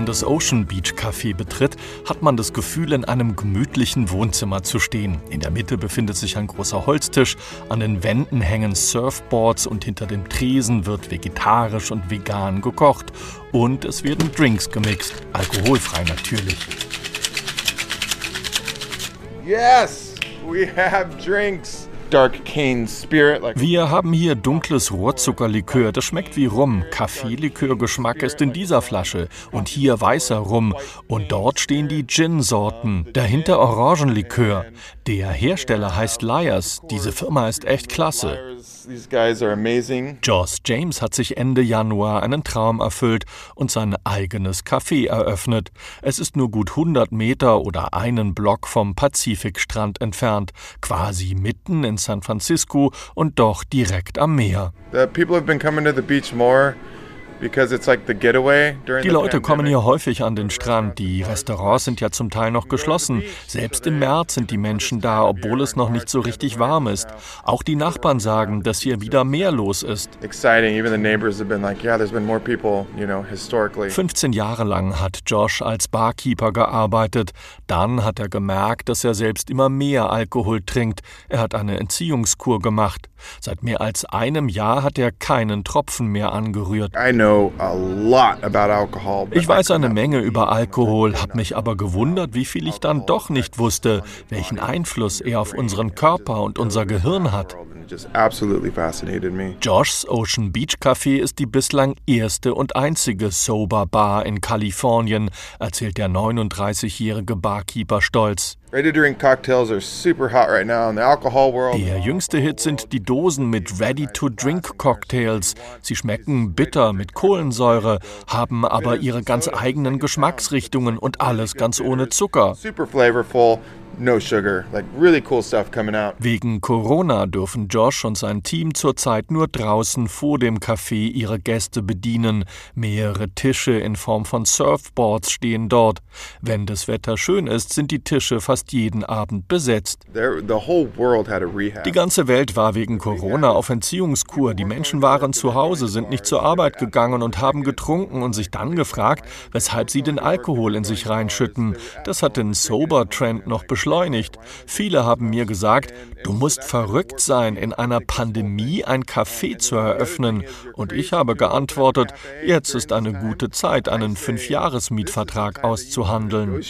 man das Ocean Beach Café betritt, hat man das Gefühl, in einem gemütlichen Wohnzimmer zu stehen. In der Mitte befindet sich ein großer Holztisch, an den Wänden hängen Surfboards und hinter dem Tresen wird vegetarisch und vegan gekocht. Und es werden Drinks gemixt, alkoholfrei natürlich. Yes, we have drinks. Dark cane spirit. Like Wir haben hier dunkles Rohrzuckerlikör, das schmeckt wie Rum. Kaffeelikörgeschmack ist in dieser Flasche und hier weißer Rum. Und dort stehen die Gin-Sorten. Dahinter Orangenlikör. Der Hersteller heißt Lyers. Diese Firma ist echt klasse. Joss James hat sich Ende Januar einen Traum erfüllt und sein eigenes Café eröffnet. Es ist nur gut 100 Meter oder einen Block vom Pazifikstrand entfernt, quasi mitten in San Francisco und doch direkt am Meer. The people have been coming to the beach more Die Leute kommen hier häufig an den Strand. Die Restaurants sind ja zum Teil noch geschlossen. Selbst im März sind die Menschen da, obwohl es noch nicht so richtig warm ist. Auch die Nachbarn sagen, dass hier wieder mehr los ist. Exciting. Even the neighbors have been like, yeah, there's been more people, you know, historically. 15 Jahre lang hat Josh als Barkeeper gearbeitet. Dann hat er gemerkt, dass er selbst immer mehr Alkohol trinkt. Er hat eine Entziehungskur gemacht. Seit mehr als einem Jahr hat er keinen Tropfen mehr angerührt. I know Ich weiß eine Menge über Alkohol, habe mich aber gewundert, wie viel ich dann doch nicht wusste, welchen Einfluss er auf unseren Körper und unser Gehirn hat. Josh's Ocean Beach Café ist die bislang erste und einzige Sober Bar in Kalifornien, erzählt der 39-jährige Barkeeper stolz. Ready to drink cocktails are super hot right now in the alcohol world. Der jüngste Hit sind die Dosen mit Ready-to-Drink-Cocktails. Sie schmecken bitter mit Kohlensäure, haben aber ihre ganz eigenen Geschmacksrichtungen und alles ganz ohne Zucker. Super flavorful, no sugar. Like really cool stuff coming out. Wegen Corona dürfen Josh und sein Team zurzeit nur draußen vor dem Café ihre Gäste bedienen. Mehrere Tische in Form von Surfboards stehen dort. Wenn das Wetter schön ist, sind die Tische fast jeden Abend besetzt. There, the whole world had a rehab. Die ganze Welt war wegen Corona auf Entziehungskur. Die Menschen waren zu Hause, sind nicht zur Arbeit gegangen und haben getrunken und sich dann gefragt, weshalb sie den Alkohol in sich reinschütten. Das hat den Sober-Trend noch beschleunigt. Viele haben mir gesagt, du musst verrückt sein, in einer Pandemie ein Café zu eröffnen. Und ich habe geantwortet, jetzt ist eine gute Zeit, einen Fünfjahresmietvertrag auszuhandeln.